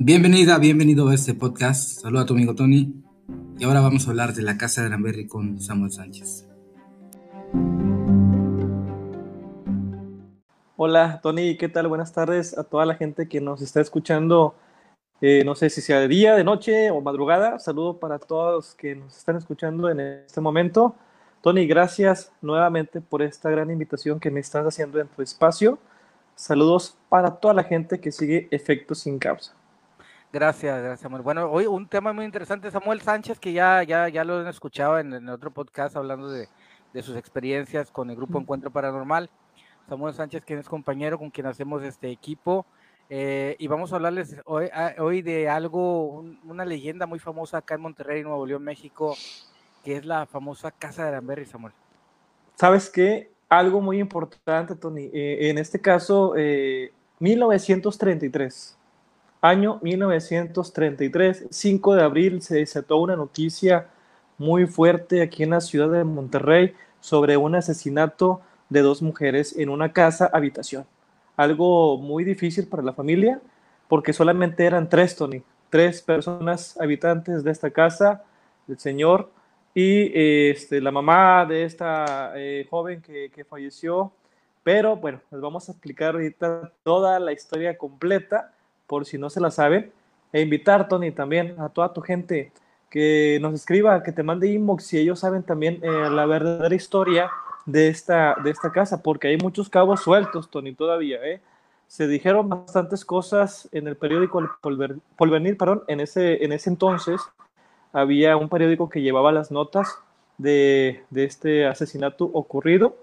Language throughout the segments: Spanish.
Bienvenida, bienvenido a este podcast. Saluda a tu amigo Tony. Y ahora vamos a hablar de la casa de Granberry con Samuel Sánchez. Hola Tony, ¿qué tal? Buenas tardes a toda la gente que nos está escuchando. Eh, no sé si sea de día, de noche o madrugada. Saludo para todos que nos están escuchando en este momento. Tony, gracias nuevamente por esta gran invitación que me estás haciendo en tu espacio. Saludos para toda la gente que sigue Efectos sin Causa. Gracias, gracias, Samuel. Bueno, hoy un tema muy interesante, Samuel Sánchez, que ya, ya, ya lo han escuchado en, otro podcast hablando de, sus experiencias con el grupo Encuentro Paranormal. Samuel Sánchez, quien es compañero con quien hacemos este equipo. Eh, y vamos a hablarles hoy, hoy de algo, una leyenda muy famosa acá en Monterrey, Nuevo León, México, que es la famosa Casa de Aramberry, Samuel. ¿Sabes qué? Algo muy importante, Tony. Eh, en este caso, 1933 eh, Año 1933, 5 de abril, se desató una noticia muy fuerte aquí en la ciudad de Monterrey sobre un asesinato de dos mujeres en una casa habitación. Algo muy difícil para la familia porque solamente eran tres, Tony, tres personas habitantes de esta casa, el señor y este, la mamá de esta eh, joven que, que falleció. Pero bueno, les vamos a explicar ahorita toda la historia completa por si no se la saben, e invitar, Tony, también a toda tu gente que nos escriba, que te mande inbox si ellos saben también eh, la verdadera historia de esta, de esta casa, porque hay muchos cabos sueltos, Tony, todavía, ¿eh? Se dijeron bastantes cosas en el periódico El Polvenir, perdón, en ese, en ese entonces había un periódico que llevaba las notas de, de este asesinato ocurrido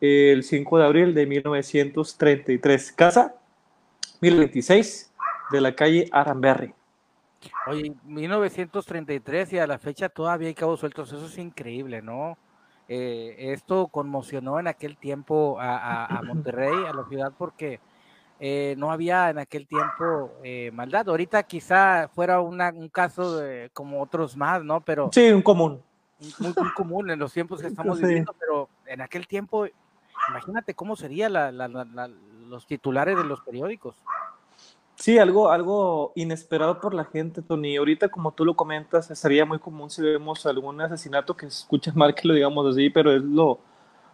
el 5 de abril de 1933. Casa 1026 de la calle Aramberry. Oye, 1933 y a la fecha todavía hay cabos sueltos, eso es increíble, ¿no? Eh, esto conmocionó en aquel tiempo a, Monterrey, a la ciudad, porque eh, no había en aquel tiempo eh, maldad. Ahorita quizá fuera un caso como otros más, ¿no? Pero sí, un común. Muy, común en los tiempos que estamos viviendo, pero en aquel tiempo, imagínate cómo serían los titulares de los periódicos. Sí, algo, algo inesperado por la gente, Tony. Ahorita, como tú lo comentas, sería muy común si vemos algún asesinato que se escucha mal que lo digamos así, pero es lo,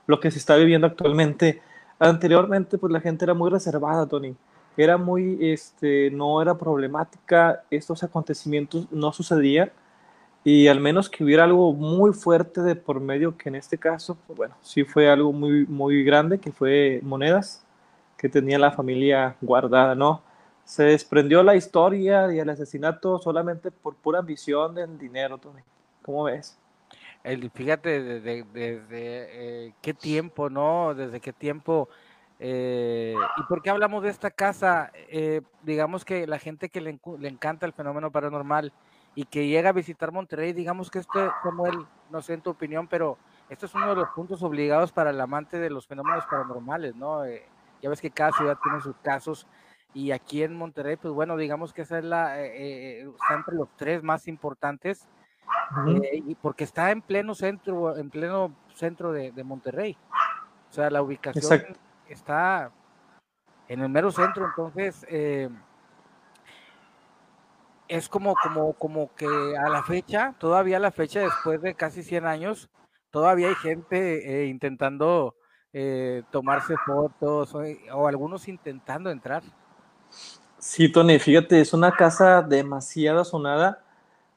lo que se está viviendo actualmente. Anteriormente, pues la gente era muy reservada, Tony. Era muy, este, no era problemática, estos acontecimientos no sucedían y al menos que hubiera algo muy fuerte de por medio, que en este caso, pues bueno, sí fue algo muy, muy grande, que fue monedas que tenía la familia guardada, ¿no? Se desprendió la historia y el asesinato solamente por pura ambición del dinero, Tony. ¿Cómo ves? Fíjate desde, eh, qué tiempo, ¿no? Desde qué tiempo. Eh, ¿Y por qué hablamos de esta casa? Eh, digamos que la gente que le, encanta el fenómeno paranormal y que llega a visitar Monterrey, digamos que este, Samuel, no sé en tu opinión, pero esto es uno de los puntos obligados para el amante de los fenómenos paranormales, ¿no? ya ves que cada ciudad tiene sus casos y aquí en Monterrey, pues bueno, digamos que esa es la, eh, eh, está entre los tres más importantes, eh, y porque está en pleno centro, en pleno centro de, Monterrey. O sea, la ubicación está en el mero centro, entonces es como, como, como que a la fecha, todavía a la fecha, después de casi 100 años, todavía hay gente intentando tomarse fotos o algunos intentando entrar. Sí, Tony, fíjate, es una casa demasiado sonada.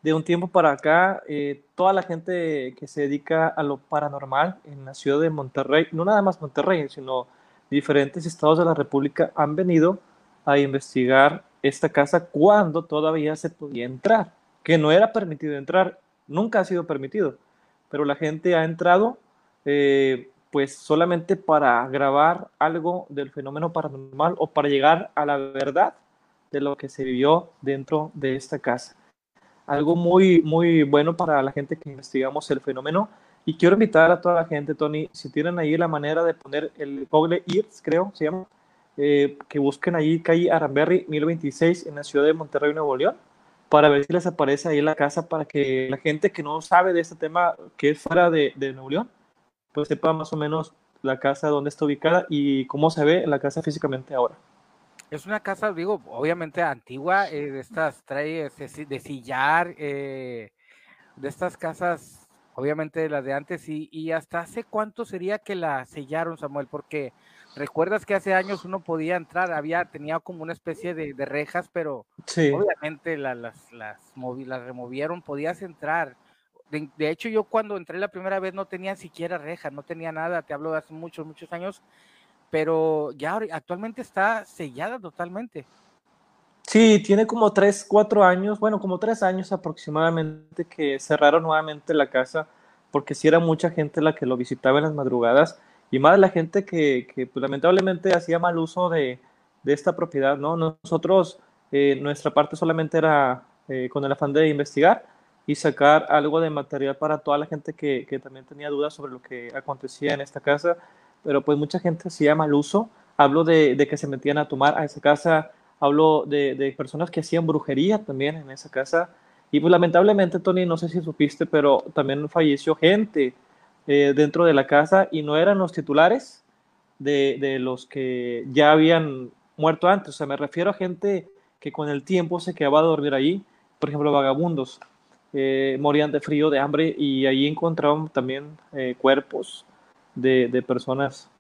De un tiempo para acá, eh, toda la gente que se dedica a lo paranormal en la ciudad de Monterrey, no nada más Monterrey, sino diferentes estados de la República, han venido a investigar esta casa cuando todavía se podía entrar, que no era permitido entrar, nunca ha sido permitido, pero la gente ha entrado eh, pues solamente para grabar algo del fenómeno paranormal o para llegar a la verdad de lo que se vivió dentro de esta casa. Algo muy, muy bueno para la gente que investigamos el fenómeno. Y quiero invitar a toda la gente, Tony, si tienen ahí la manera de poner el Google Earth, creo, se llama, eh, que busquen ahí calle Aramberry 1026 en la ciudad de Monterrey, Nuevo León, para ver si les aparece ahí la casa, para que la gente que no sabe de este tema, que es fuera de, de Nuevo León, pues sepa más o menos la casa, dónde está ubicada y cómo se ve la casa físicamente ahora. Es una casa, digo, obviamente antigua, eh, de estas trae de sillar, eh, de estas casas, obviamente las de antes, y, y, hasta hace cuánto sería que la sellaron, Samuel, porque recuerdas que hace años uno podía entrar, había, tenía como una especie de, de rejas, pero obviamente las, las, las, las, removieron, podías entrar. De, hecho, yo cuando entré la primera vez no tenía siquiera rejas, no tenía nada, te hablo de hace muchos, muchos años, pero ya actualmente está sellada totalmente. Sí, tiene como tres, cuatro años, bueno, como tres años aproximadamente que cerraron nuevamente la casa, porque sí era mucha gente la que lo visitaba en las madrugadas y más la gente que, que pues, lamentablemente hacía mal uso de, de, esta propiedad, ¿no? Nosotros, eh, nuestra parte solamente era eh, con el afán de investigar y sacar algo de material para toda la gente que, que también tenía dudas sobre lo que acontecía en esta casa pero pues mucha gente hacía mal uso. Hablo de, de, que se metían a tomar a esa casa, hablo de, de, personas que hacían brujería también en esa casa. Y pues lamentablemente, Tony, no sé si supiste, pero también falleció gente eh, dentro de la casa y no eran los titulares de, de, los que ya habían muerto antes. O sea, me refiero a gente que con el tiempo se quedaba a dormir allí, por ejemplo, vagabundos. Eh, morían de frío, de hambre y allí encontraron también eh, cuerpos de, de personas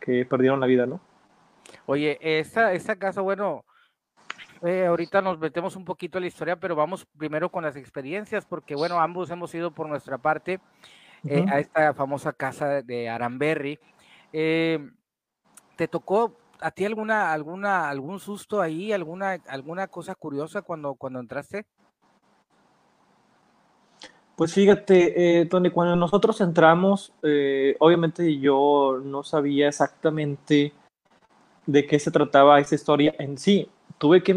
que perdieron la vida, ¿no? Oye, esta, esta casa, bueno, eh, ahorita nos metemos un poquito en la historia, pero vamos primero con las experiencias, porque bueno, ambos hemos ido por nuestra parte eh, uh -huh. a esta famosa casa de Aranberry. Eh, ¿Te tocó a ti alguna, alguna, algún susto ahí, alguna, alguna cosa curiosa cuando, cuando entraste? Pues fíjate, eh, Tony, cuando nosotros entramos, eh, obviamente yo no sabía exactamente de qué se trataba esa historia en sí. Tuve que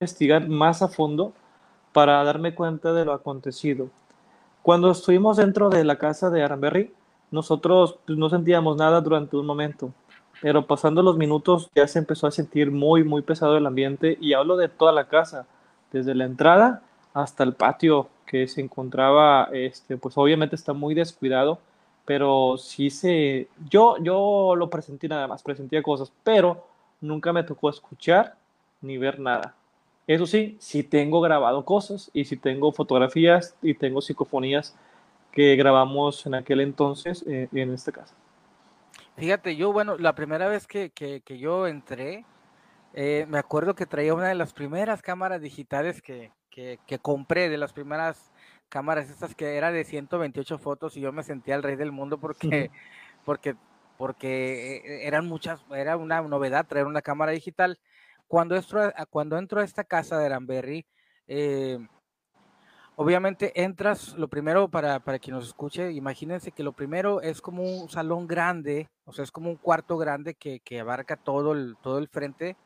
investigar más a fondo para darme cuenta de lo acontecido. Cuando estuvimos dentro de la casa de Aranberry, nosotros pues, no sentíamos nada durante un momento, pero pasando los minutos ya se empezó a sentir muy, muy pesado el ambiente y hablo de toda la casa, desde la entrada hasta el patio que se encontraba, este, pues obviamente está muy descuidado, pero sí se, yo, yo lo presenté nada más, presenté cosas, pero nunca me tocó escuchar ni ver nada. Eso sí, sí tengo grabado cosas y sí tengo fotografías y tengo psicofonías que grabamos en aquel entonces eh, en esta casa. Fíjate, yo, bueno, la primera vez que, que, que yo entré, eh, me acuerdo que traía una de las primeras cámaras digitales que, que, que, compré, de las primeras cámaras estas que era de 128 fotos y yo me sentía el rey del mundo porque, porque, porque eh, eran muchas, era una novedad traer una cámara digital. Cuando entro, cuando entro a esta casa de Aranberry, eh, obviamente entras, lo primero para, para quien nos escuche, imagínense que lo primero es como un salón grande, o sea, es como un cuarto grande que, que abarca todo el, todo el frente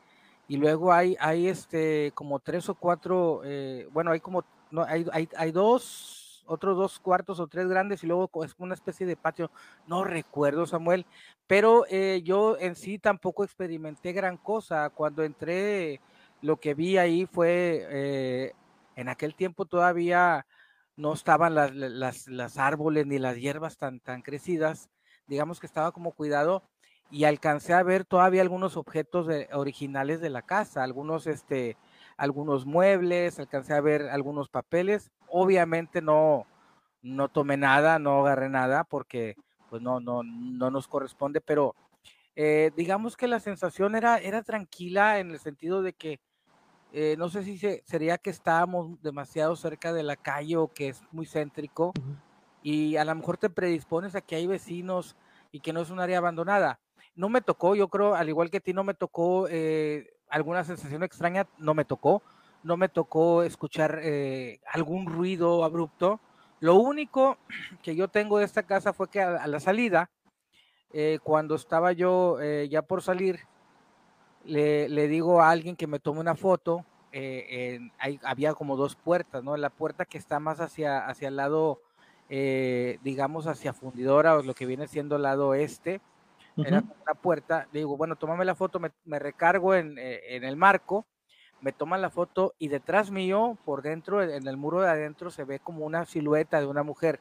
y luego hay, hay este, como tres o cuatro, eh, bueno, hay como, no, hay, hay, hay, dos, otros dos cuartos o tres grandes y luego es una especie de patio, no recuerdo Samuel, pero eh, yo en sí tampoco experimenté gran cosa, cuando entré lo que vi ahí fue, eh, en aquel tiempo todavía no estaban las, las, las árboles ni las hierbas tan, tan crecidas, digamos que estaba como cuidado y alcancé a ver todavía algunos objetos de, originales de la casa, algunos, este, algunos muebles, alcancé a ver algunos papeles. Obviamente no, no tomé nada, no agarré nada porque pues no, no, no nos corresponde, pero eh, digamos que la sensación era, era tranquila en el sentido de que eh, no sé si se, sería que estábamos demasiado cerca de la calle o que es muy céntrico uh -huh. y a lo mejor te predispones a que hay vecinos y que no es un área abandonada no me tocó, yo creo, al igual que ti, no me tocó eh, alguna sensación extraña, no me tocó, no me tocó escuchar eh, algún ruido abrupto. Lo único que yo tengo de esta casa fue que a, la salida, eh, cuando estaba yo eh, ya por salir, le, le, digo a alguien que me tome una foto. Había como dos puertas, ¿no? La puerta que está más hacia, hacia el lado, digamos, hacia fundidora, o lo que viene siendo el lado este, Uh -huh. era una puerta, le digo, bueno, tómame la foto, me, me recargo en, eh, en, el marco, me toman la foto y detrás mío, por dentro, en el muro de adentro, se ve como una silueta de una mujer.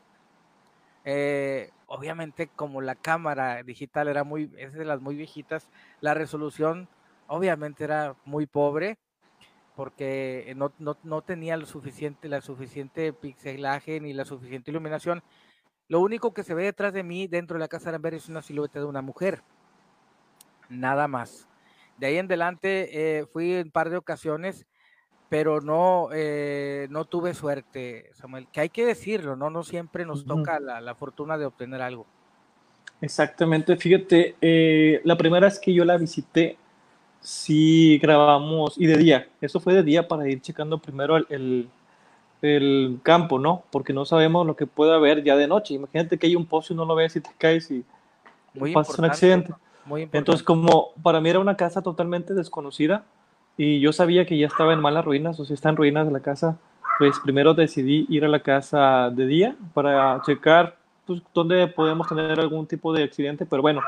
Eh, obviamente, como la cámara digital era muy, es de las muy viejitas, la resolución obviamente era muy pobre porque no, no, no tenía lo suficiente, la suficiente pixelaje ni la suficiente iluminación. Lo único que se ve detrás de mí, dentro de la casa de Aramberry, es una silueta de una mujer. Nada más. De ahí en adelante eh, fui en un par de ocasiones, pero no, eh, no tuve suerte, Samuel. Que hay que decirlo, ¿no? No siempre nos toca la, la fortuna de obtener algo. Exactamente, fíjate, eh, la primera vez que yo la visité, sí grabamos, y de día, eso fue de día para ir checando primero el, el, campo, ¿no? Porque no sabemos lo que puede haber ya de noche. Imagínate que hay un pozo y no lo ves y te caes y Muy pasa un accidente. Muy Entonces, como para mí era una casa totalmente desconocida y yo sabía que ya estaba en malas ruinas, o si está en ruinas la casa, pues primero decidí ir a la casa de día para checar pues, donde podemos tener algún tipo de accidente, pero bueno,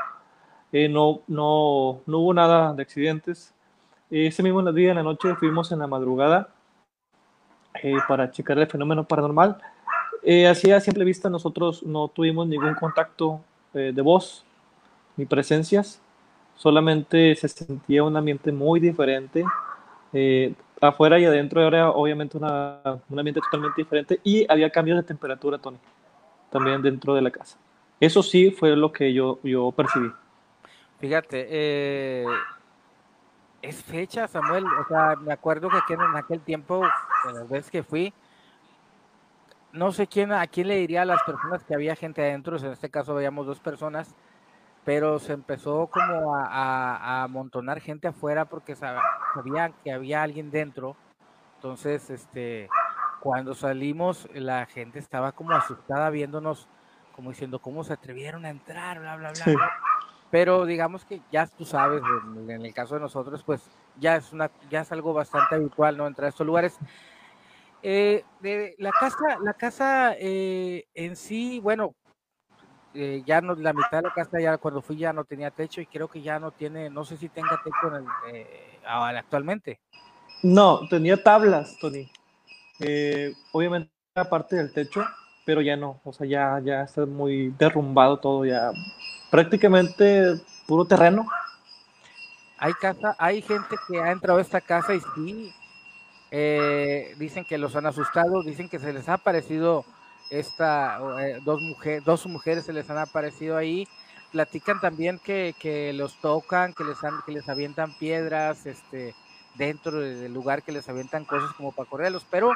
eh, no, no, no hubo nada de accidentes. Ese mismo día en la noche fuimos en la madrugada eh, para checar el fenómeno paranormal. Eh, así a simple vista nosotros no tuvimos ningún contacto de voz ni presencias, solamente se sentía un ambiente muy diferente. afuera y adentro era obviamente una, un ambiente totalmente diferente y había cambios de temperatura, Tony también dentro de la casa. Eso sí fue lo que yo, yo percibí. Fíjate, eh, es fecha, Samuel. O sea, me acuerdo que en aquel tiempo, en las veces que fui, no sé quién, a quién le diría a las personas que había gente adentro, en este caso veíamos dos personas, pero se empezó como a, a, amontonar gente afuera porque sabían que había alguien dentro. Entonces, este, cuando salimos, la gente estaba como asustada viéndonos, como diciendo, ¿cómo se atrevieron a entrar? Bla, bla, bla. Pero digamos que ya tú sabes, en, el caso de nosotros, pues ya es, una, ya es algo bastante habitual, ¿no? Entrar a estos lugares. Eh, de, la casa, la casa eh, en sí, bueno, eh, ya no, la mitad de la casa ya cuando fui ya no tenía techo y creo que ya no tiene, no sé si tenga techo en el, actualmente. No, tenía tablas, Tony. Eh, obviamente aparte del techo, pero ya no, o sea, ya, ya está muy derrumbado todo, ya prácticamente puro terreno. Hay casa, hay gente que ha entrado a esta casa y sí, eh, dicen que los han asustado, dicen que se les ha aparecido esta, eh, dos, mujeres, dos mujeres se les han aparecido ahí, platican también que, que los tocan, que les, han, que les avientan piedras, este, dentro del lugar que les avientan cosas como para correrlos, pero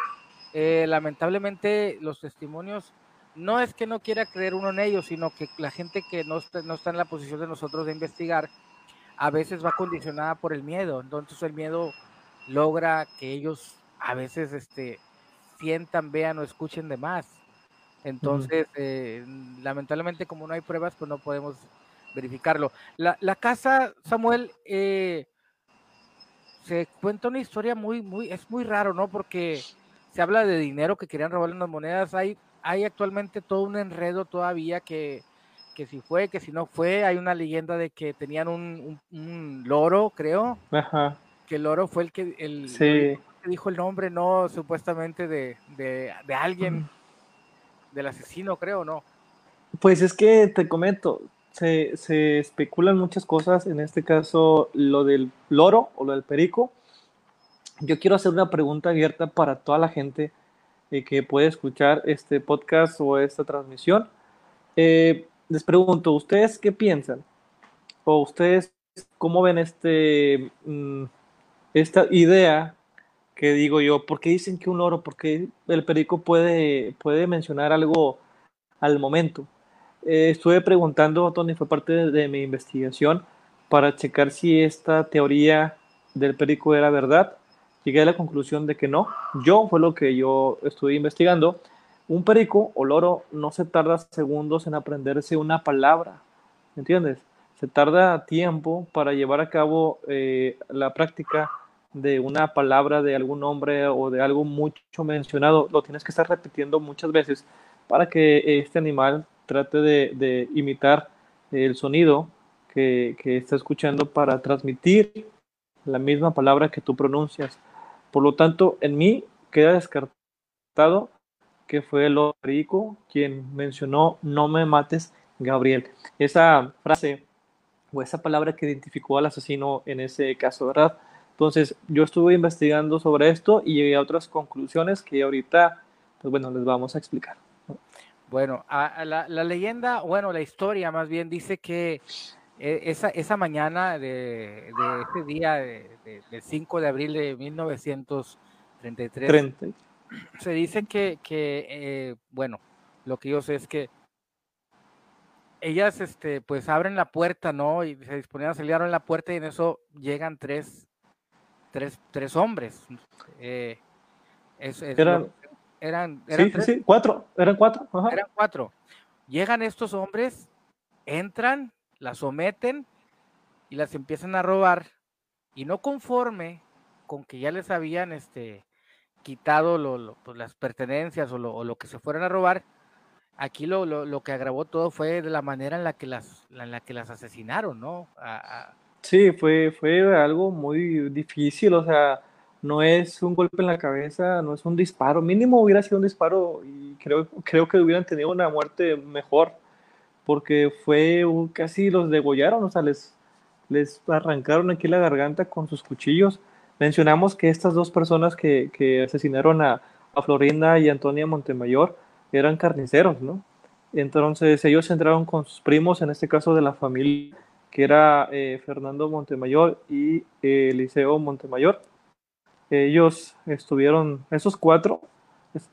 eh, lamentablemente los testimonios no es que no quiera creer uno en ellos, sino que la gente que no está, no está en la posición de nosotros de investigar, a veces va condicionada por el miedo, entonces el miedo logra que ellos a veces este, sientan, vean o escuchen de más. Entonces, eh, lamentablemente como no hay pruebas, pues no podemos verificarlo. La, la casa, Samuel, eh, se cuenta una historia muy, muy, es muy raro, ¿no? Porque se habla de dinero que querían robar las monedas. Hay, hay actualmente todo un enredo todavía que, que si fue, que si no fue. Hay una leyenda de que tenían un, un, loro, creo. Ajá. Que el loro fue el que, el, que dijo el nombre, no supuestamente de, de, de alguien, del asesino, creo, ¿no? Pues es que te comento, se, se, especulan muchas cosas, en este caso lo del loro o lo del perico. Yo quiero hacer una pregunta abierta para toda la gente eh, que puede escuchar este podcast o esta transmisión. Eh, les pregunto, ¿ustedes qué piensan? ¿O ustedes cómo ven este, mm, esta idea que digo yo? ¿Por qué dicen que un loro? Porque el perico puede, puede mencionar algo al momento? Eh, estuve preguntando, Tony, fue parte de, mi investigación para checar si esta teoría del perico era verdad. Llegué a la conclusión de que no. Yo fue lo que yo estuve investigando. Un perico o loro no se tarda segundos en aprenderse una palabra, ¿entiendes? Se tarda tiempo para llevar a cabo eh, la práctica de una palabra de algún nombre o de algo mucho mencionado. Lo tienes que estar repitiendo muchas veces para que este animal trate de, imitar el sonido que, está escuchando para transmitir la misma palabra que tú pronuncias. Por lo tanto, en mí queda descartado que fue el rico quien mencionó no me mates, Gabriel. Esa frase o esa palabra que identificó al asesino en ese caso, ¿verdad? Entonces, yo estuve investigando sobre esto y llegué a otras conclusiones que ahorita, pues bueno, les vamos a explicar. Bueno, a, la, leyenda, bueno, la historia más bien dice que esa, esa mañana de, ese día, de, del 5 de abril de 1933, se dice que, que eh, bueno, lo que yo sé es que ellas, este, pues abren la puerta, ¿no? Y se disponían a salir, abren la puerta y en eso llegan tres, tres, tres hombres. Eh, eran, eran, sí, sí, cuatro, eran cuatro. Eran cuatro. Llegan estos hombres, entran, las someten y las empiezan a robar. Y no conforme con que ya les habían este, quitado lo, pues, las pertenencias o lo, que se fueran a robar, aquí lo, lo, que agravó todo fue de la manera en la que las, en la que las asesinaron, ¿no? Sí, fue, fue algo muy difícil, o sea, no es un golpe en la cabeza, no es un disparo, mínimo hubiera sido un disparo y creo, creo que hubieran tenido una muerte mejor, porque fue casi los degollaron, o sea, les, les arrancaron aquí la garganta con sus cuchillos. Mencionamos que estas dos personas que, asesinaron a, a Florinda y Antonia Montemayor, eran carniceros, ¿no? Entonces ellos entraron con sus primos, en este caso de la familia, que era eh, Fernando Montemayor y eh, Eliseo Montemayor. Ellos estuvieron, esos cuatro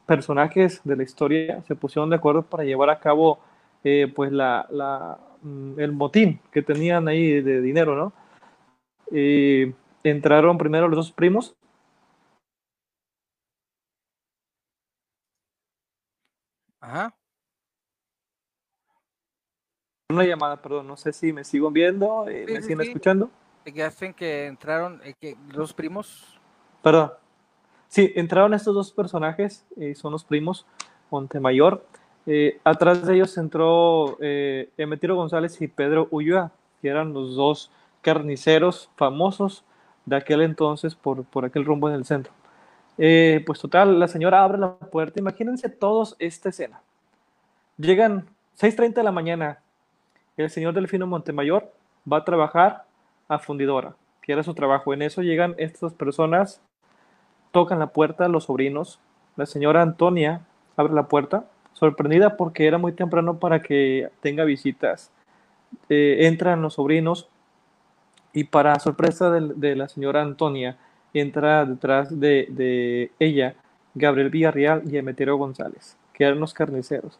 personajes de la historia se pusieron de acuerdo para llevar a cabo eh, pues la, la, mm, el motín que tenían ahí de dinero, ¿no? entraron primero los dos primos, Ajá. Una llamada, perdón, no sé si me sigo viendo, eh, me siguen escuchando. Que hacen que entraron eh, que los primos. Perdón. Sí, entraron estos dos personajes, eh, son los primos, Montemayor. Atrás de ellos entró Emetiro González y Pedro Ulloa, que eran los dos carniceros famosos de aquel entonces por, por aquel rumbo en el centro. Eh, pues total, la señora abre la puerta. Imagínense todos esta escena. Llegan 6.30 de la mañana. El señor Delfino Montemayor va a trabajar a fundidora, que era su trabajo. En eso llegan estas personas, tocan la puerta, los sobrinos. La señora Antonia abre la puerta, sorprendida porque era muy temprano para que tenga visitas. Eh, entran los sobrinos y para sorpresa de la señora Antonia, entra detrás de, ella Gabriel Villarreal y Emeterio González, que eran los carniceros.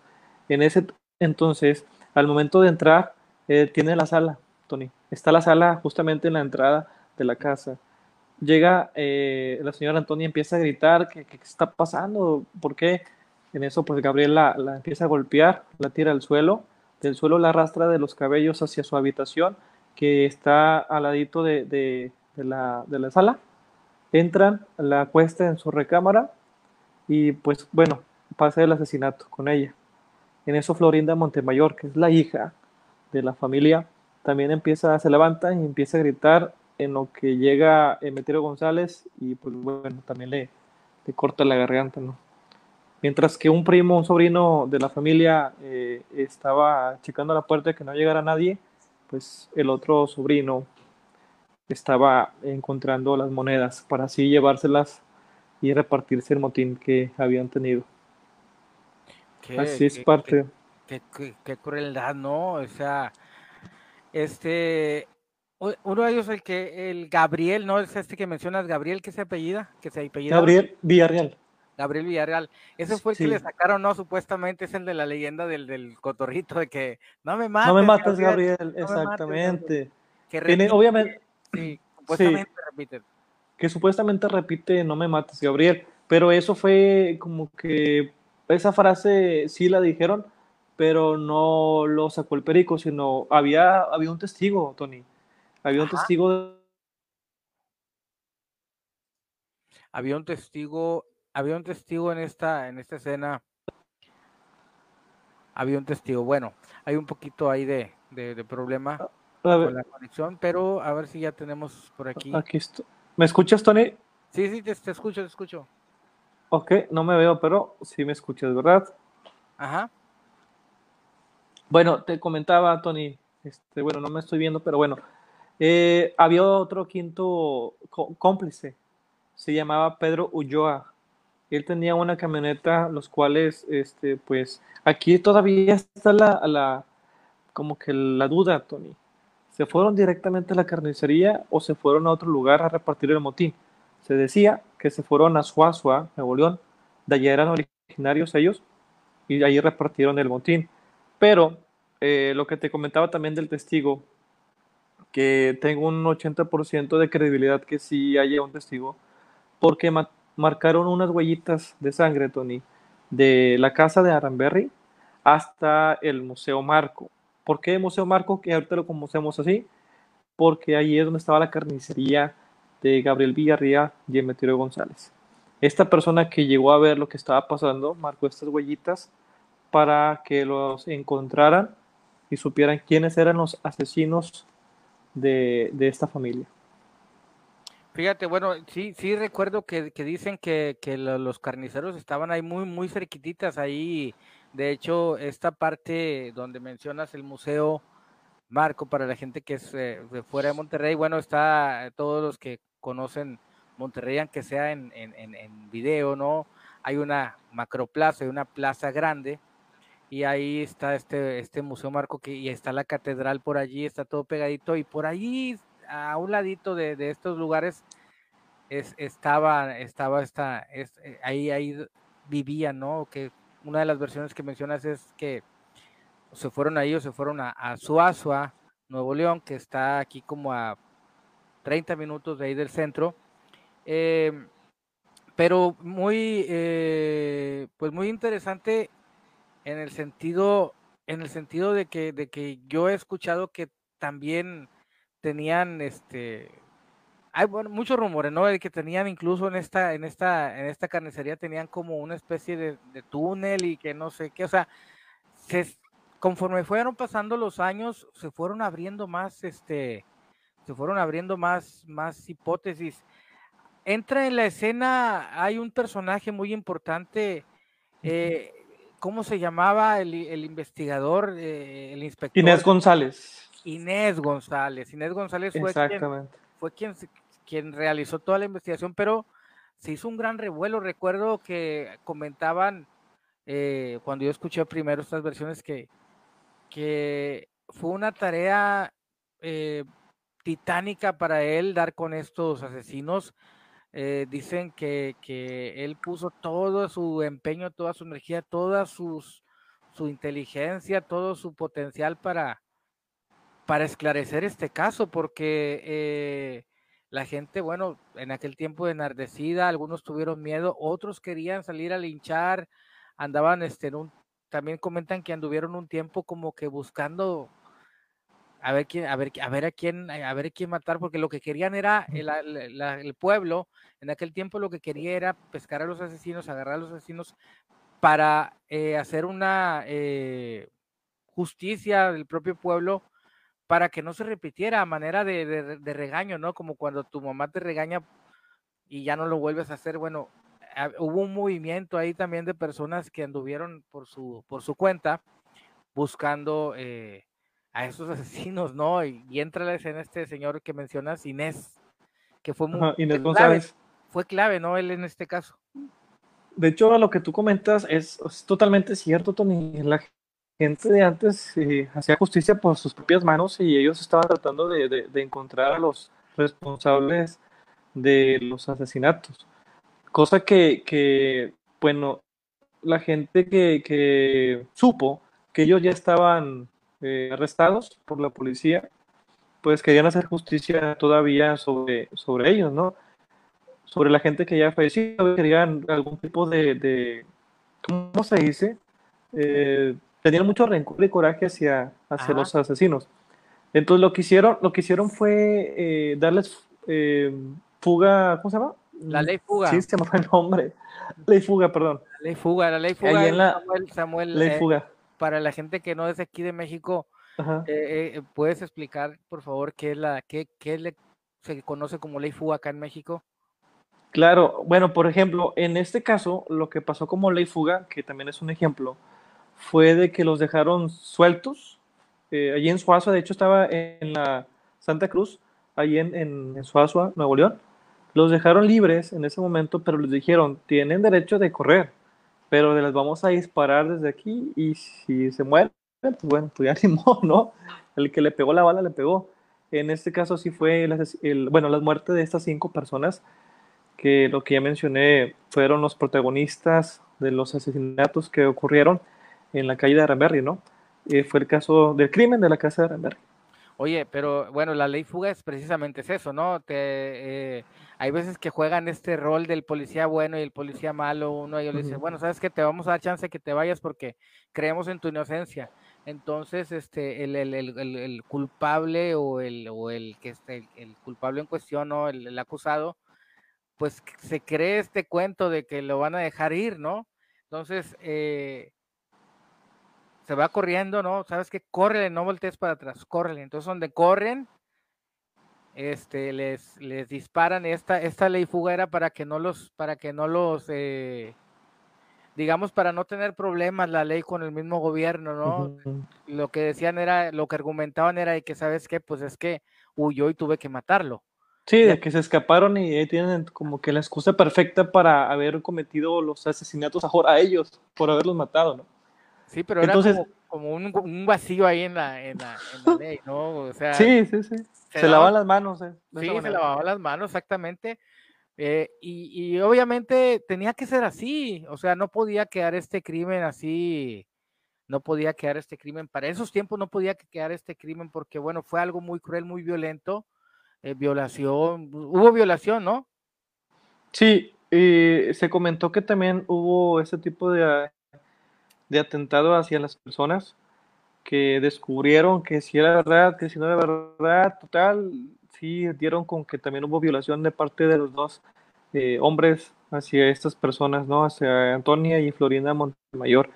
En ese entonces, al momento de entrar, eh, tiene la sala, Tony. Está la sala justamente en la entrada de la casa. Llega eh, la señora Antonia empieza a gritar, ¿qué, está pasando? ¿Por qué? En eso, pues Gabriel la, empieza a golpear, la tira al suelo, del suelo la arrastra de los cabellos hacia su habitación, que está al ladito de la, de la sala, entran, la acuesta en su recámara y pues bueno, pasa el asesinato con ella. En eso Florinda Montemayor, que es la hija de la familia, también empieza, se levanta y empieza a gritar en lo que llega Emeterio González y pues bueno, también le, le corta la garganta, ¿no? Mientras que un primo, un sobrino de la familia eh, estaba checando la puerta que no llegara nadie, pues el otro sobrino estaba encontrando las monedas para así llevárselas y repartirse el motín que habían tenido. así es parte. Qué, crueldad, ¿no? O sea, este, uno de ellos, el que, el Gabriel, ¿no? Es este que mencionas, Gabriel, que se apellida, que se apellida. Gabriel Villarreal. Gabriel Villarreal. Ese fue el que le sacaron, ¿no? Supuestamente es el de la leyenda del, del cotorrito de que no me mates. No me mates, Gabriel, exactamente. que obviamente, Sí, supuestamente repite. Que supuestamente repite No me mates, Gabriel. Pero eso fue como que esa frase sí la dijeron, pero no lo sacó el perico, sino había, había un testigo, Tony. Había un testigo. Había un testigo, había un testigo en esta, en esta escena. Había un testigo. Bueno, hay un poquito ahí de, de problema. Con la conexión, pero a ver si ya tenemos por aquí. Aquí estoy. ¿Me escuchas, Tony? Sí, sí, te, escucho, te escucho. Ok, no me veo, pero sí me escuchas, ¿verdad? Ajá. Bueno, te comentaba, Tony, Este, bueno, no me estoy viendo, pero bueno. Eh, había otro quinto cómplice, se llamaba Pedro Ulloa. Él tenía una camioneta, los cuales, este, pues, aquí todavía está la, la, como que la duda, Tony. ¿Se fueron directamente a la carnicería o se fueron a otro lugar a repartir el motín? Se decía que se fueron a Suazua, Nuevo León, de allá eran originarios ellos, y allí repartieron el motín. Pero eh, lo que te comentaba también del testigo, que tengo un 80% de credibilidad que sí haya un testigo, porque marcaron unas huellitas de sangre, Tony, de la casa de Aranberry hasta el Museo Marco. ¿Por qué Museo Marco? Que ahorita lo conocemos así, porque ahí es donde estaba la carnicería de Gabriel Villarría y Emeterio González. Esta persona que llegó a ver lo que estaba pasando marcó estas huellitas para que los encontraran y supieran quiénes eran los asesinos de, de esta familia. Fíjate, bueno, sí, sí recuerdo que, dicen que, los carniceros estaban ahí muy, muy cerquititas, ahí, de hecho, esta parte donde mencionas el museo Marco, para la gente que es eh, de fuera de Monterrey, bueno, está todos los que conocen Monterrey, aunque sea en, en, en video, ¿no? Hay una macroplaza, hay una plaza grande, y ahí está este, este Museo Marco, que, y está la catedral por allí, está todo pegadito, y por allí a un ladito de, estos lugares es, estaba, estaba esta, eh, ahí, ahí vivían, ¿no? Que una de las versiones que mencionas es que se fueron ahí o se fueron a, a Suazua, Nuevo León, que está aquí como a 30 minutos de ahí del centro. Em, pero muy, eh, pues muy interesante en el sentido, en el sentido de que, de que yo he escuchado que también tenían este hay bueno, muchos rumores, ¿no? De que tenían incluso en esta, en esta, en esta carnicería tenían como una especie de, túnel y que no sé qué, o sea, se, conforme fueron pasando los años, se fueron abriendo más, este, se fueron abriendo más, más hipótesis. Entra en la escena, hay un personaje muy importante, eh, ¿cómo se llamaba el, investigador, eh, el inspector? Inés González. Inés González. Inés González fue, quien, fue quien, quien realizó toda la investigación, pero se hizo un gran revuelo. Recuerdo que comentaban eh, cuando yo escuché primero estas versiones que, que fue una tarea eh, titánica para él dar con estos asesinos. Eh, dicen que, que, él puso todo su empeño, toda su energía, toda sus, su inteligencia, todo su potencial para, para esclarecer este caso, porque eh, la gente, bueno, en aquel tiempo enardecida, algunos tuvieron miedo, otros querían salir a linchar, andaban, este, en un, también comentan que anduvieron un tiempo como que buscando a ver quién, a ver, a ver a quién, a ver quién matar, porque lo que querían era el, pueblo, en aquel tiempo lo que quería era pescar a los asesinos, agarrar a los asesinos para eh, hacer una eh, justicia del propio pueblo para que no se repitiera a manera de, regaño, ¿no? Como cuando tu mamá te regaña y ya no lo vuelves a hacer. Bueno, hubo un movimiento ahí también de personas que anduvieron por su, por su cuenta buscando eh, a esos asesinos, ¿no? Y, entra la escena este señor que mencionas, Inés, que fue muy Inés clave, fue clave, ¿no? Él en este caso. De hecho, lo que tú comentas es, es totalmente cierto, Tony. La gente de antes eh, hacía justicia por sus propias manos y ellos estaban tratando de, encontrar a los responsables de los asesinatos. Cosa que, bueno, la gente que, supo que ellos ya estaban eh, arrestados por la policía, pues querían hacer justicia todavía sobre, sobre ellos, ¿no? Sobre la gente que ya falleció, querían algún tipo de, de ¿cómo se dice? Eh, tenían mucho rencor y coraje hacia, hacia los asesinos. Entonces lo que hicieron, lo que hicieron fue eh, darles eh, fuga, ¿cómo se llama? La ley fuga. Sí, se llama el nombre. Ley fuga, perdón. La ley fuga, la ley fuga. La Samuel, ley eh, fuga. Para la gente que no es aquí de México, ¿puedes explicar, por favor, qué es la, qué, qué se conoce como ley fuga acá en México? Claro, bueno, por ejemplo, en este caso, lo que pasó como ley fuga, que también es un ejemplo, fue de que los dejaron sueltos eh, allí en Suazua, de hecho estaba en la Santa Cruz, allí en, en, Suazua, Nuevo León. Los dejaron libres en ese momento, pero les dijeron, tienen derecho de correr, pero les vamos a disparar desde aquí y si se mueren, pues bueno, pues ya ¿no? El que le pegó la bala le pegó. En este caso sí fue el, bueno, las muertes de estas cinco personas, que lo que ya mencioné fueron los protagonistas de los asesinatos que ocurrieron en la calle de Aramberry, ¿no? Eh, fue el caso del crimen de la casa de Aramberry. Oye, pero bueno, la ley fuga es precisamente eso, ¿no? Te, eh, hay veces que juegan este rol del policía bueno y el policía malo, uno ellos le dice, bueno, sabes que te vamos a dar chance que te vayas porque creemos en tu inocencia. Entonces, este, el, el, el, el culpable o el, o el que esté, el, culpable en cuestión o el, acusado, pues se cree este cuento de que lo van a dejar ir, ¿no? Entonces, eh, se va corriendo, ¿no? Sabes que córrele, no voltees para atrás, córrele. Entonces, donde corren, este, les, les disparan esta, esta ley fuga era para que no los, para que no los, eh, digamos, para no tener problemas la ley con el mismo gobierno, ¿no? Lo que decían era, lo que argumentaban era de que, ¿sabes qué? Pues es que huyó y tuve que matarlo. Sí, de que se escaparon y tienen como que la excusa perfecta para haber cometido los asesinatos a, ellos, por haberlos matado, ¿no? Sí, pero Entonces, era como, un, vacío ahí en la, en la, ley, ¿no? O sea, sí, sí, sí. Se, lavaban las manos. Eh, sí, se lavaban las manos, exactamente. Eh, y, obviamente tenía que ser así, o sea, no podía quedar este crimen así, no podía quedar este crimen, para esos tiempos no podía quedar este crimen porque, bueno, fue algo muy cruel, muy violento, eh, violación, hubo violación, ¿no? Sí, se comentó que también hubo ese tipo de, de atentado hacia las personas que descubrieron que si era verdad, que si no era verdad, total, sí dieron con que también hubo violación de parte de los dos eh, hombres hacia estas personas, ¿no? Hacia Antonia y Florinda Montemayor.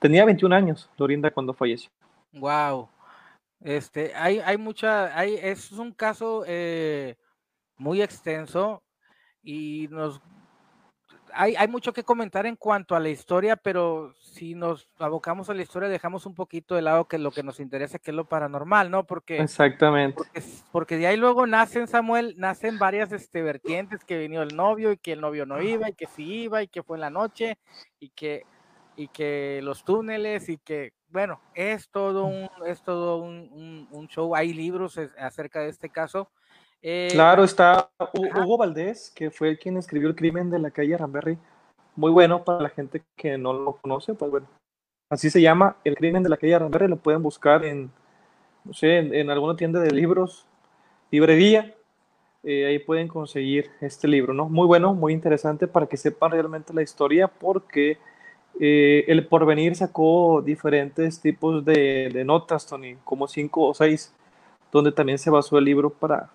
Tenía 21 años, Florinda, cuando falleció. Wow. Este, hay, hay mucha, hay, es un caso eh, muy extenso y nos hay, hay, mucho que comentar en cuanto a la historia, pero si nos abocamos a la historia, dejamos un poquito de lado que lo que nos interesa, que es lo paranormal, ¿no? Porque, Exactamente. Porque, de ahí luego nacen, Samuel, nacen varias este, vertientes, que vino el novio y que el novio no iba, y que sí iba, y que fue en la noche, y que, y que los túneles, y que, bueno, es todo un, es todo un, un show. Hay libros acerca de este caso eh, claro, está Hugo Valdés, que fue quien escribió el crimen de la calle Ramberry. Muy bueno para la gente que no lo conoce, pues bueno. Así se llama El crimen de la calle Ramberry. Lo pueden buscar en, no sé, en, alguna tienda de libros, librería. Eh, ahí pueden conseguir este libro, ¿no? Muy bueno, muy interesante para que sepan realmente la historia, porque eh, el porvenir sacó diferentes tipos de, de notas, Tony, como cinco o seis, donde también se basó el libro para,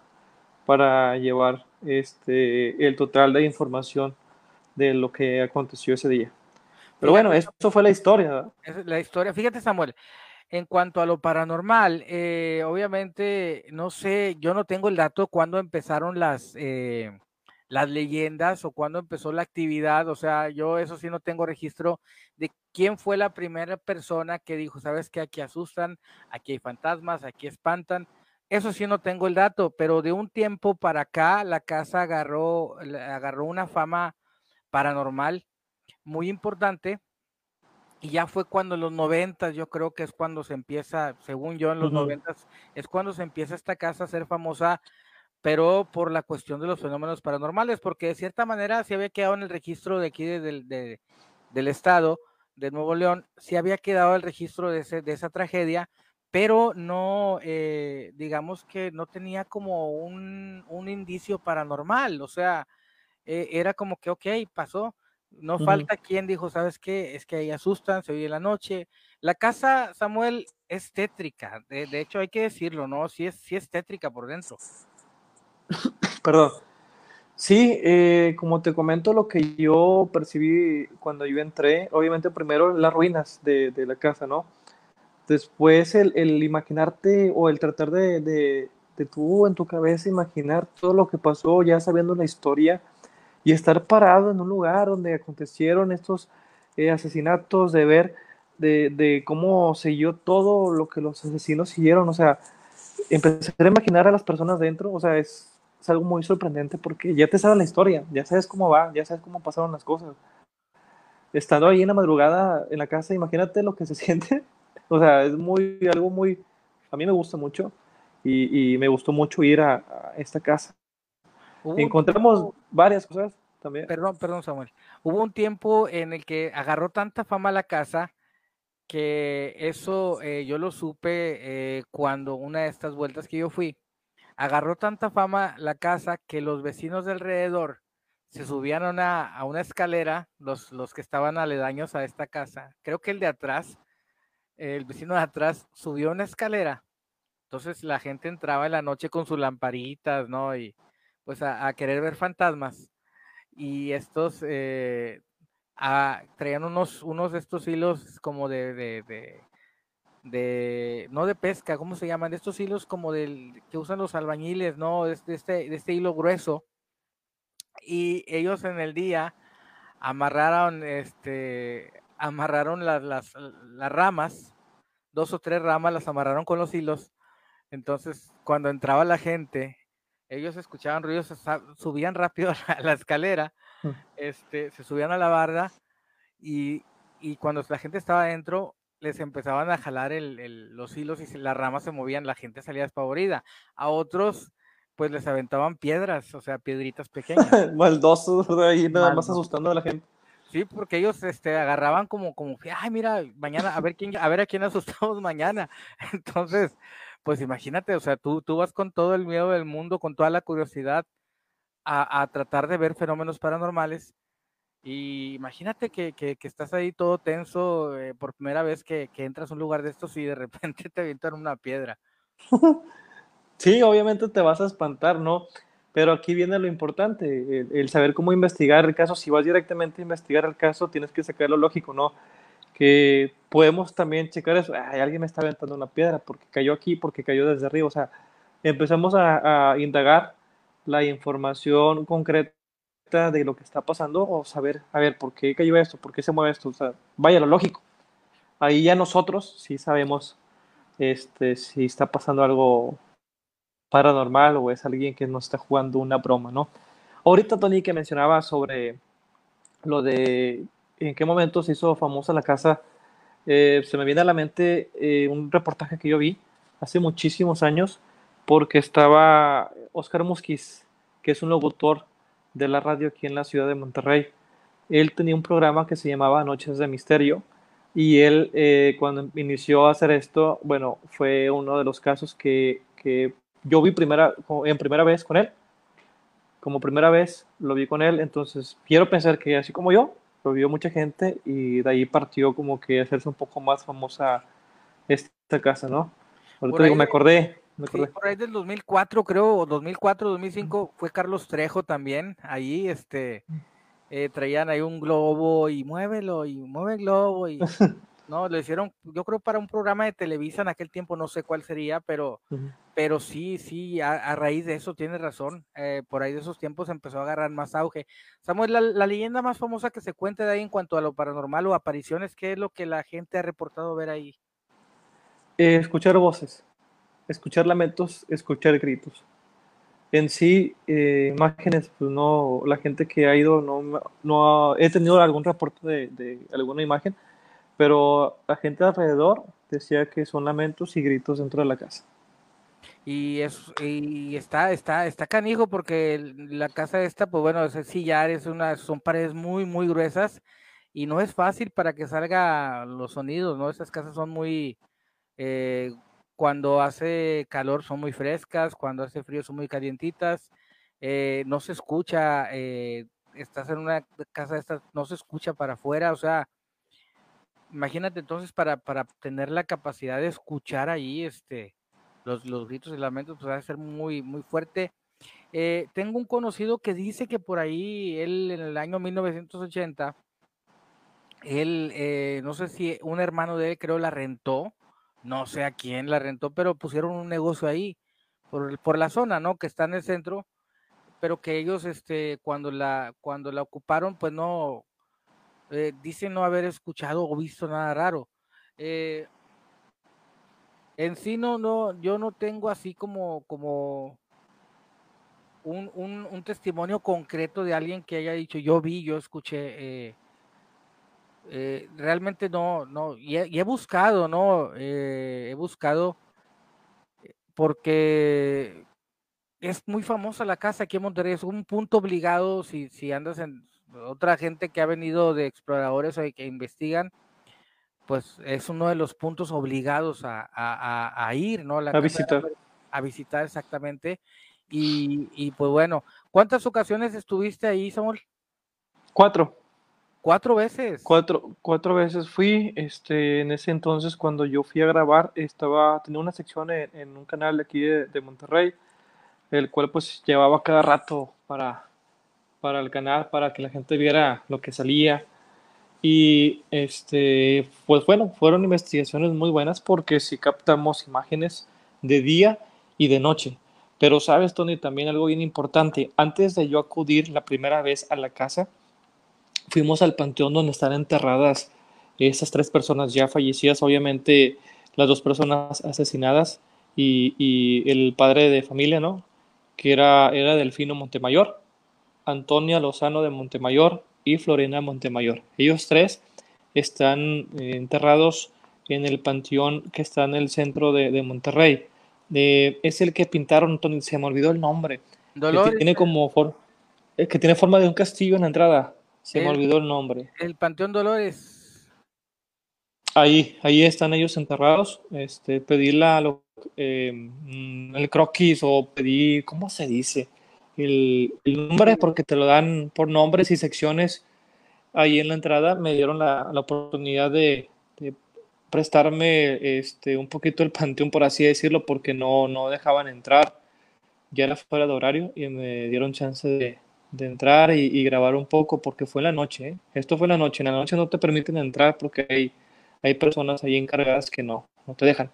para llevar este, el total de información de lo que aconteció ese día. Pero bueno, eso fue la historia. La historia, fíjate Samuel, en cuanto a lo paranormal, eh, obviamente, no sé, yo no tengo el dato de cuándo empezaron las, eh, las leyendas o cuándo empezó la actividad, o sea, yo eso sí no tengo registro de quién fue la primera persona que dijo, sabes que aquí asustan, aquí hay fantasmas, aquí espantan. Eso sí no tengo el dato, pero de un tiempo para acá la casa agarró, agarró una fama paranormal muy importante. Y ya fue cuando en los noventas, yo creo que es cuando se empieza, según yo en los noventas, es cuando se empieza esta casa a ser famosa, pero por la cuestión de los fenómenos paranormales, porque de cierta manera se había quedado en el registro de aquí del estado de Nuevo León, se había quedado el registro de, ese, de esa tragedia, pero no, eh, digamos que no tenía como un, indicio paranormal, o sea, eh, era como que, ok, pasó, no falta quien dijo, ¿sabes qué? Es que ahí asustan, se oye la noche. La casa, Samuel, es tétrica, de, hecho hay que decirlo, ¿no? Sí es, sí es tétrica por dentro. Perdón. Sí, eh, como te comento, lo que yo percibí cuando yo entré, obviamente primero las ruinas de, de la casa, ¿no? Después el, el imaginarte o el tratar de, de, de, tú en tu cabeza imaginar todo lo que pasó ya sabiendo la historia y estar parado en un lugar donde acontecieron estos eh, asesinatos, de ver de, de cómo siguió todo lo que los asesinos siguieron, o sea, empecé a imaginar a las personas dentro, o sea, es, es algo muy sorprendente porque ya te sabes la historia, ya sabes cómo va, ya sabes cómo pasaron las cosas. Estando ahí en la madrugada en la casa, imagínate lo que se siente. O sea, es muy, algo muy, a mí me gusta mucho y, y me gustó mucho ir a, a esta casa. Encontramos varias cosas también. Perdón, perdón, Samuel. Hubo un tiempo en el que agarró tanta fama la casa que eso eh, yo lo supe eh, cuando una de estas vueltas que yo fui, agarró tanta fama la casa que los vecinos de alrededor se subían a una, a una escalera, los, los que estaban aledaños a esta casa. Creo que el de atrás, el vecino de atrás subió una escalera. Entonces la gente entraba en la noche con sus lamparitas, ¿no? Y pues a, querer ver fantasmas. Y estos eh, traían unos, unos de estos hilos como de, de, de, no de pesca, ¿cómo se llaman? De estos hilos como del que usan los albañiles, ¿no? De este, de este hilo grueso. Y ellos en el día amarraron, este, amarraron las, las, las ramas, dos o tres ramas las amarraron con los hilos. Entonces, cuando entraba la gente, ellos escuchaban ruidos, subían rápido a la escalera Mm. este, se subían a la barda y, y, cuando la gente estaba adentro, les empezaban a jalar el, los hilos y las ramas se movían, la gente salía despavorida. A otros, pues les aventaban piedras, o sea, piedritas pequeñas. Maldosos ahí, nada más asustando a la gente. Sí, porque ellos este, agarraban como, como, ay, mira, mañana, a ver quién, a ver a quién asustamos mañana. Entonces, pues imagínate, o sea, tú, tú vas con todo el miedo del mundo, con toda la curiosidad, a, tratar de ver fenómenos paranormales. Y imagínate que, que, estás ahí todo tenso eh, por primera vez que, que, entras a un lugar de estos y de repente te avientan una piedra. Sí, obviamente te vas a espantar, ¿no? Pero aquí viene lo importante, el, saber cómo investigar el caso. Si vas directamente a investigar el caso, tienes que sacar lo lógico, ¿no? Que podemos también checar eso. Ay, alguien me está aventando una piedra porque cayó aquí, porque cayó desde arriba. O sea, empezamos a, a indagar la información concreta de lo que está pasando o saber, a ver, ¿por qué cayó esto? ¿Por qué se mueve esto? O sea, vaya lo lógico. Ahí ya nosotros sí sabemos este, si está pasando algo paranormal o es alguien que nos está jugando una broma, ¿no? Ahorita, Tony, que mencionaba sobre lo de en qué momento se hizo famosa la casa, eh, se me viene a la mente eh, un reportaje que yo vi hace muchísimos años porque estaba Oscar Musquiz, que es un locutor de la radio aquí en la ciudad de Monterrey. Él tenía un programa que se llamaba Noches de Misterio y él eh, cuando inició a hacer esto, bueno, fue uno de los casos que, que yo vi primera, en primera vez con él. Como primera vez lo vi con él, entonces quiero pensar que así como yo, lo vio mucha gente y de ahí partió como que hacerse un poco más famosa esta casa, ¿no? Ahorita digo, me acordé, por ahí del 2004, creo, 2004, 2005, fue Carlos Trejo también. Ahí, este, eh, traían ahí un globo y muévelo y mueve el globo y no, lo hicieron, yo creo para un programa de Televisa en aquel tiempo, no sé cuál sería, pero, pero sí, sí, a, raíz de eso tienes razón. Eh, por ahí de esos tiempos empezó a agarrar más auge. Samuel, la, la, leyenda más famosa que se cuenta de ahí en cuanto a lo paranormal o apariciones, ¿qué es lo que la gente ha reportado ver ahí? Eh, escuchar voces escuchar lamentos, escuchar gritos. En sí, eh, imágenes, pues no, la gente que ha ido, no, no he tenido algún reporte de, de, alguna imagen, pero la gente alrededor decía que son lamentos y gritos dentro de la casa. Y, es, y está, está, está canijo porque la casa esta, pues bueno, es sillar, es una, son paredes muy, muy gruesas y no es fácil para que salga los sonidos, ¿no? Esas casas son muy, eh, cuando hace calor son muy frescas, cuando hace frío son muy calientitas, eh, no se escucha, eh, estás en una casa de estas, no se escucha para afuera, o sea, imagínate entonces para, para tener la capacidad de escuchar ahí este, los, los gritos y lamentos, pues va a ser muy, muy fuerte. Eh, tengo un conocido que dice que por ahí, él en el año 1980, él, no sé si un hermano de él creo la rentó, no sé a quién la rentó, pero pusieron un negocio ahí, por, por la zona, ¿no? Que está en el centro, pero que ellos, este, cuando la, cuando la ocuparon, pues no, eh, dicen no haber escuchado o visto nada raro. Eh, en sí no, no, yo no tengo así como, como un, un, testimonio concreto de alguien que haya dicho, yo vi, yo escuché. Eh, eh, realmente no, no, y he, buscado, ¿no? he buscado porque es muy famosa la casa aquí en Monterrey, es un punto obligado si, si andas en otra gente que ha venido de exploradores o que investigan, pues es uno de los puntos obligados a, ir, ¿no? a visitar. a visitar exactamente. Y, y, pues bueno, ¿cuántas ocasiones estuviste ahí, Samuel? Cuatro. ¿Cuatro veces? Cuatro, cuatro veces fui, este, en ese entonces cuando yo fui a grabar, estaba, tenía una sección en, un canal de aquí de, Monterrey, el cual pues llevaba cada rato para, para el canal, para que la gente viera lo que salía. Y este, pues bueno, fueron investigaciones muy buenas porque si captamos imágenes de día y de noche. Pero sabes, Tony, también algo bien importante, antes de yo acudir la primera vez a la casa, fuimos al panteón donde están enterradas esas tres personas ya fallecidas, obviamente las dos personas asesinadas y, el padre de familia, ¿no? Que era, era Delfino Montemayor, Antonia Lozano de Montemayor y Florena Montemayor. Ellos tres están eh, enterrados en el panteón que está en el centro de, Monterrey. es el que pintaron, Tony, se me olvidó el nombre. Que tiene como eh, que tiene forma de un castillo en la entrada. Se me olvidó el nombre. El Panteón Dolores. Ahí, ahí están ellos enterrados. Este, pedí la, eh, el croquis o pedí, ¿cómo se dice? El, nombre, porque te lo dan por nombres y secciones. Ahí en la entrada me dieron la, oportunidad de, prestarme este, un poquito el panteón, por así decirlo, porque no, no dejaban entrar. Ya era fuera de horario y me dieron chance de, de entrar y, grabar un poco porque fue en la noche. ¿eh? Esto fue en la noche. En la noche no te permiten entrar porque hay, hay personas ahí encargadas que no, no te dejan.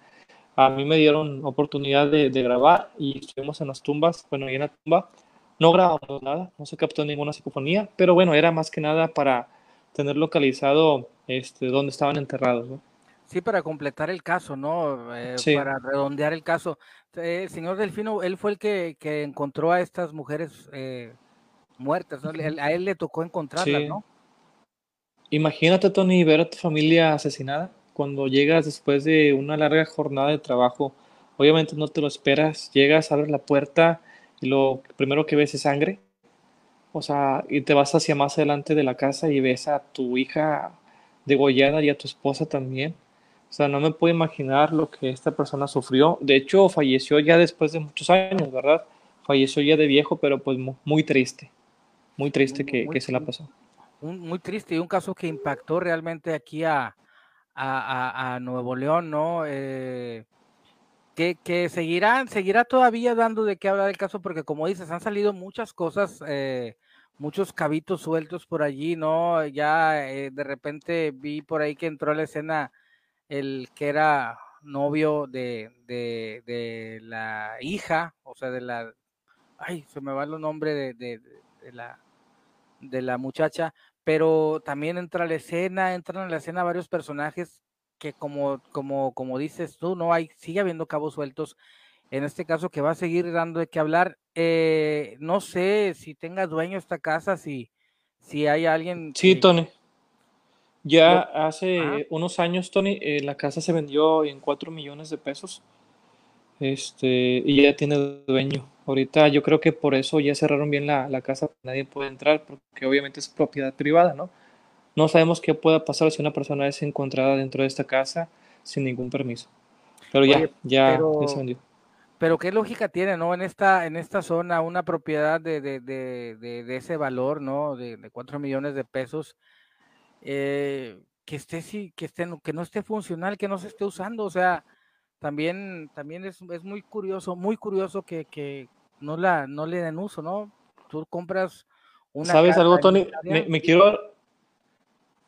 A mí me dieron oportunidad de, grabar y estuvimos en las tumbas. Bueno, ahí en la tumba no grabamos nada, no se captó ninguna psicofonía, pero bueno, era más que nada para tener localizado este, dónde estaban enterrados. Sí, para completar el caso, ¿no? Eh, para redondear el caso. Eh, el señor Delfino, él fue el que, que encontró a estas mujeres eh, muertas, ¿no? A él le tocó encontrarlas, ¿no? Imagínate, Tony, ver a tu familia asesinada cuando llegas después de una larga jornada de trabajo. Obviamente no te lo esperas, llegas, abres la puerta y lo primero que ves es sangre. O sea, y te vas hacia más adelante de la casa y ves a tu hija degollada y a tu esposa también. O sea, no me puedo imaginar lo que esta persona sufrió. De hecho, falleció ya después de muchos años, ¿verdad? Falleció ya de viejo, pero pues muy triste. Muy triste que, se la pasó. muy triste y un caso que impactó realmente aquí a, a, Nuevo León, ¿no? Eh, que, que, seguirán, seguirá todavía dando de qué hablar el caso, porque como dices, han salido muchas cosas, eh, muchos cabitos sueltos por allí, ¿no? Ya eh, de repente vi por ahí que entró a la escena el que era novio de, de, de la hija, o sea, de la, ay, se me va el nombre de, de la, de la muchacha, pero también entra a la escena, entran a la escena varios personajes que como, como, como dices tú, no hay, sigue habiendo cabos sueltos. En este caso que va a seguir dando de qué hablar. Eh, no sé si tenga dueño esta casa, si, si hay alguien. Sí, Tony. Ya hace unos años, Tony, eh, la casa se vendió en 4 millones de pesos. Este, y ya tiene dueño. Ahorita yo creo que por eso ya cerraron bien la, la casa, nadie puede entrar, porque obviamente es propiedad privada, ¿no? No sabemos qué pueda pasar si una persona es encontrada dentro de esta casa sin ningún permiso. Pero ya, ya, se vendió. Pero qué lógica tiene, ¿no? En esta, en esta zona, una propiedad de, de, de, de ese valor, ¿no? De, de 4 millones de pesos, eh, que esté, que esté, que no esté funcional, que no se esté usando, o sea, también, también es, es muy curioso, muy curioso que, que, no, la, no le den uso, ¿no? Tú compras una... ¿Sabes algo, Tony? Me, quiero,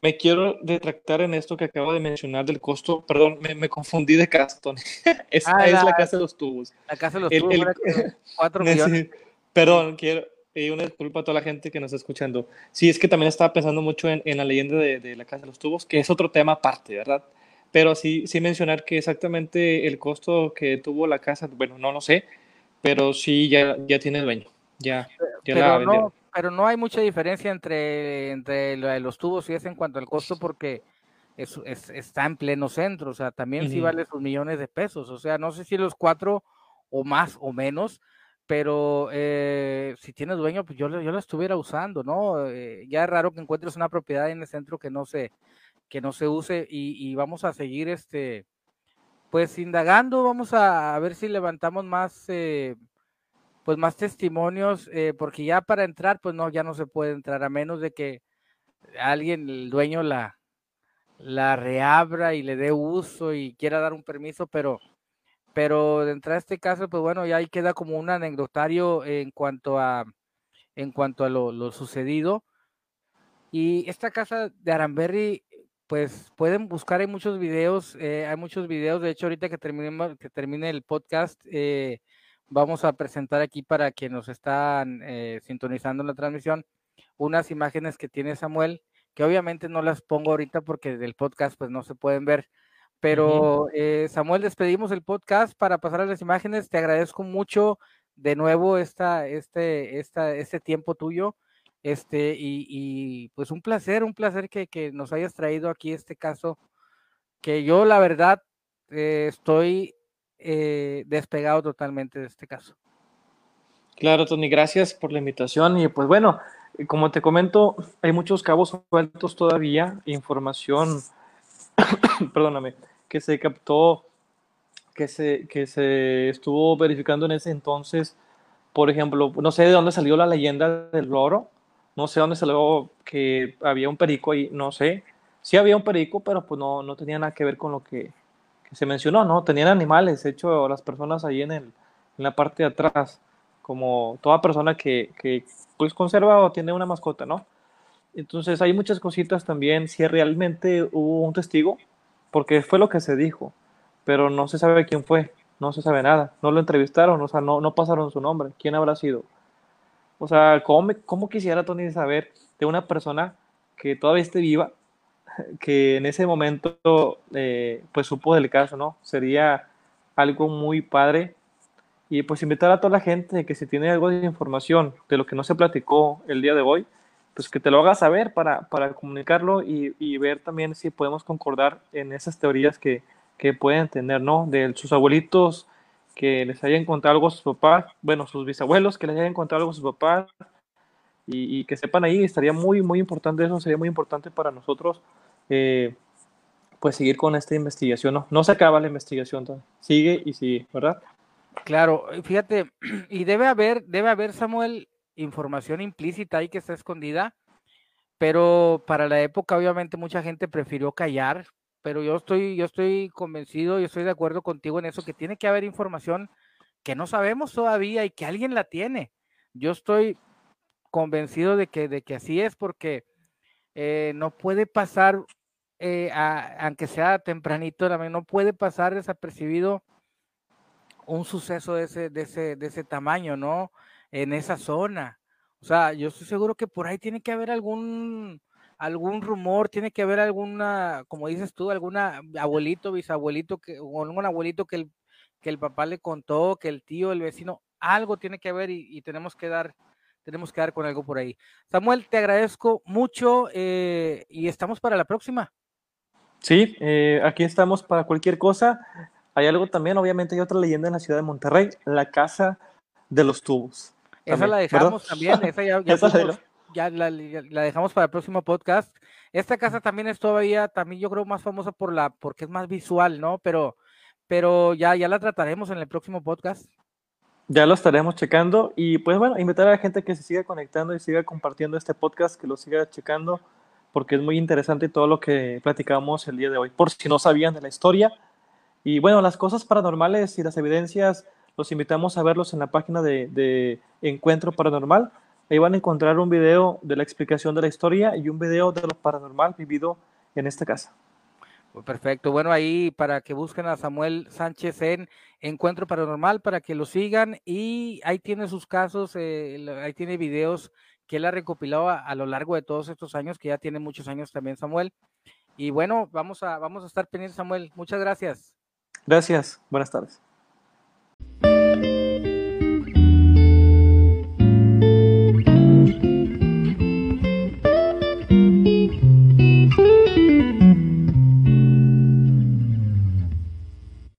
me quiero detractar en esto que acabo de mencionar del costo. Perdón, me, confundí de casa, Tony. Esta ah, es la, casa de los tubos. La casa de los tubos, cuatro millones. Perdón, quiero, y una disculpa a toda la gente que nos está escuchando. Sí, es que también estaba pensando mucho en, en la leyenda de, de, la casa de los tubos, que es otro tema aparte, ¿verdad? pero sí, sí mencionar que exactamente el costo que tuvo la casa, bueno, no lo sé, pero sí ya, ya tiene dueño, ya, ya pero, no, pero no hay mucha diferencia entre, entre los tubos y es en cuanto al costo porque es, está en pleno centro, o sea, también sí vale sus millones de pesos, o sea, no sé si los cuatro o más o menos, pero eh, si tiene dueño, pues yo, yo lo estuviera usando, ¿no? Eh, ya es raro que encuentres una propiedad en el centro que no se, que no se use y, vamos a seguir, este, pues indagando, vamos a, ver si levantamos más, eh, pues más testimonios, porque ya para entrar, pues no, ya no se puede entrar a menos de que alguien, el dueño la, la reabra y le dé uso y quiera dar un permiso, pero pero de entrar a este caso, pues bueno, ya ahí queda como un anecdotario en cuanto a, en cuanto a lo, sucedido. Y esta casa de Aranberry, pues pueden buscar, hay muchos videos, eh, hay muchos videos, de hecho ahorita que, terminemos, que termine el podcast, eh, vamos a presentar aquí para quienes nos están eh, sintonizando en la transmisión, unas imágenes que tiene Samuel, que obviamente no las pongo ahorita porque del podcast pues no se pueden ver, pero eh, Samuel, despedimos el podcast para pasar a las imágenes. Te agradezco mucho de nuevo esta, este, esta, este tiempo tuyo. Este, y, pues un placer, un placer que, nos hayas traído aquí este caso, que yo la verdad eh, estoy eh, despegado totalmente de este caso. Claro, Tony, gracias por la invitación. Y pues bueno, como te comento, hay muchos cabos sueltos todavía, información perdóname, que se captó, que se, que se estuvo verificando en ese entonces. Por ejemplo, no sé de dónde salió la leyenda del loro, no sé dónde salió que había un perico ahí, no sé. Sí había un perico, pero pues no, no tenía nada que ver con lo que, se mencionó, ¿no? Tenían animales, hecho, las personas ahí en, el, en la parte de atrás, como toda persona que, que pues conserva o tiene una mascota, ¿no? Entonces hay muchas cositas también, si realmente hubo un testigo, porque fue lo que se dijo, pero no se sabe quién fue, no se sabe nada, no lo entrevistaron, o sea, no, no pasaron su nombre, quién habrá sido. O sea, ¿cómo, cómo quisiera Tony saber de una persona que todavía esté viva, que en ese momento eh, pues supo del caso, ¿no? Sería algo muy padre y pues invitar a toda la gente que si tiene algo de información de lo que no se platicó el día de hoy, pues que te lo hagas saber para, para comunicarlo y, y, ver también si podemos concordar en esas teorías que, que pueden tener, ¿no? De sus abuelitos que les hayan contado algo a sus papás, bueno, sus bisabuelos que les hayan contado algo a sus papás y, y que sepan ahí, estaría muy, muy importante eso, sería muy importante para nosotros, eh, pues seguir con esta investigación, ¿no? No se acaba la investigación, sigue y sigue, ¿verdad? Claro, fíjate, y debe haber, debe haber, Samuel, información implícita ahí que está escondida, pero para la época obviamente mucha gente prefirió callar, pero yo estoy, yo estoy convencido, yo estoy de acuerdo contigo en eso, que tiene que haber información que no sabemos todavía y que alguien la tiene. Yo estoy convencido de que, de que así es porque eh, no puede pasar, eh, aunque sea tempranito, no puede pasar desapercibido un suceso de ese, de ese, de ese tamaño, ¿no? en esa zona. O sea, yo estoy seguro que por ahí tiene que haber algún algún rumor, tiene que haber alguna, como dices tú, alguna abuelito, bisabuelito, que, o algún abuelito que el, que el papá le contó, que el tío, el vecino, algo tiene que haber y, tenemos que dar, tenemos que dar con algo por ahí. Samuel, te agradezco mucho eh, y estamos para la próxima. Sí, eh, aquí estamos para cualquier cosa. Hay algo también, obviamente hay otra leyenda en la ciudad de Monterrey, la casa de los tubos. Esa la dejamos también, esa ya, la, dejamos para el próximo podcast. Esta casa también es todavía, también yo creo más famosa por la, porque es más visual, ¿no? Pero, pero ya, ya la trataremos en el próximo podcast. Ya lo estaremos checando y pues bueno, invitar a la gente que se siga conectando y siga compartiendo este podcast, que lo siga checando porque es muy interesante todo lo que platicamos el día de hoy, por si no sabían de la historia. Y bueno, las cosas paranormales y las evidencias los invitamos a verlos en la página de, Encuentro Paranormal. Ahí van a encontrar un video de la explicación de la historia y un video de lo paranormal vivido en esta casa. Pues perfecto. Bueno, ahí para que busquen a Samuel Sánchez en Encuentro Paranormal, para que lo sigan y ahí tiene sus casos, eh, ahí tiene videos que él ha recopilado a, lo largo de todos estos años, que ya tiene muchos años también Samuel. Y bueno, vamos a, vamos a estar pendientes, Samuel. Muchas gracias. Gracias. Buenas tardes.